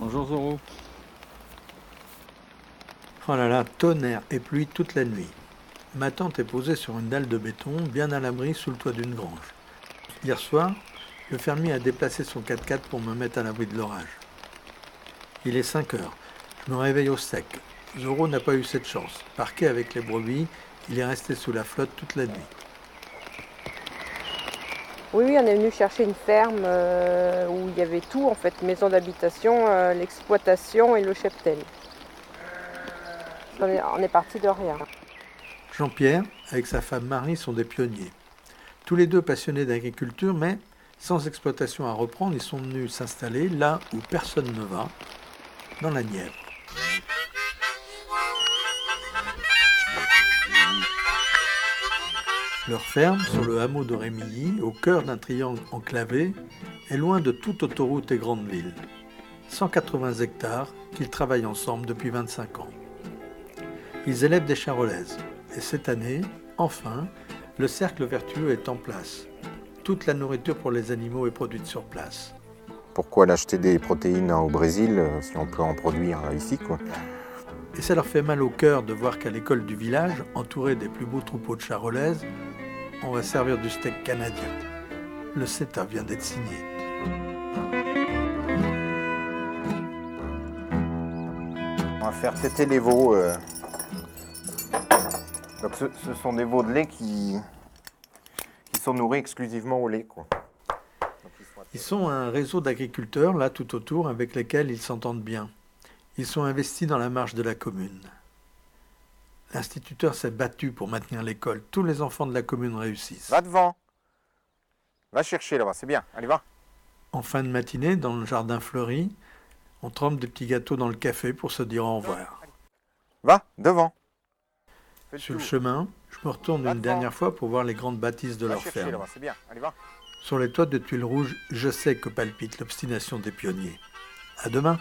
Bonjour Zoro. Oh là là, tonnerre et pluie toute la nuit. Ma tente est posée sur une dalle de béton, bien à l'abri sous le toit d'une grange. Hier soir, le fermier a déplacé son 4x4 pour me mettre à l'abri de l'orage. Il est 5 heures. Je me réveille au sec. Zoro n'a pas eu cette chance. Parqué avec les brebis, il est resté sous la flotte toute la nuit. Oui, on est venu chercher une ferme euh, où il y avait tout, en fait, maison d'habitation, euh, l'exploitation et le cheptel. On est parti de rien. Jean-Pierre, avec sa femme Marie, sont des pionniers. Tous les deux passionnés d'agriculture, mais sans exploitation à reprendre, ils sont venus s'installer là où personne ne va, dans la Nièvre. Leur ferme, sur le hameau de Rémilly, au cœur d'un triangle enclavé, est loin de toute autoroute et grande ville. 180 hectares qu'ils travaillent ensemble depuis 25 ans. Ils élèvent des charolaises. Et cette année, enfin, le cercle vertueux est en place. Toute la nourriture pour les animaux est produite sur place. Pourquoi l'acheter des protéines au Brésil euh, si on peut en produire euh, ici quoi? Et ça leur fait mal au cœur de voir qu'à l'école du village, entouré des plus beaux troupeaux de charolaises, on va servir du steak canadien. Le CETA vient d'être signé. On va faire têter les veaux. euh. Donc ce, ce sont des veaux de lait qui, qui sont nourris exclusivement au lait. Quoi. Donc, ils sont Ils sont un réseau d'agriculteurs, là tout autour, avec lesquels ils s'entendent bien. Ils sont investis dans la marge de la commune. L'instituteur s'est battu pour maintenir l'école. Tous les enfants de la commune réussissent. Va devant. Va chercher là-bas, c'est bien. Allez, va. En fin de matinée, dans le jardin fleuri, on trempe des petits gâteaux dans le café pour se dire au revoir. Va, devant. Fais Sur le chemin, je me retourne Va une devant. dernière fois pour voir les grandes bâtisses de Va leur ferme. là-bas, c'est bien. Allez, va. Sur les toits de tuiles rouges, je sais que palpite l'obstination des pionniers. À demain.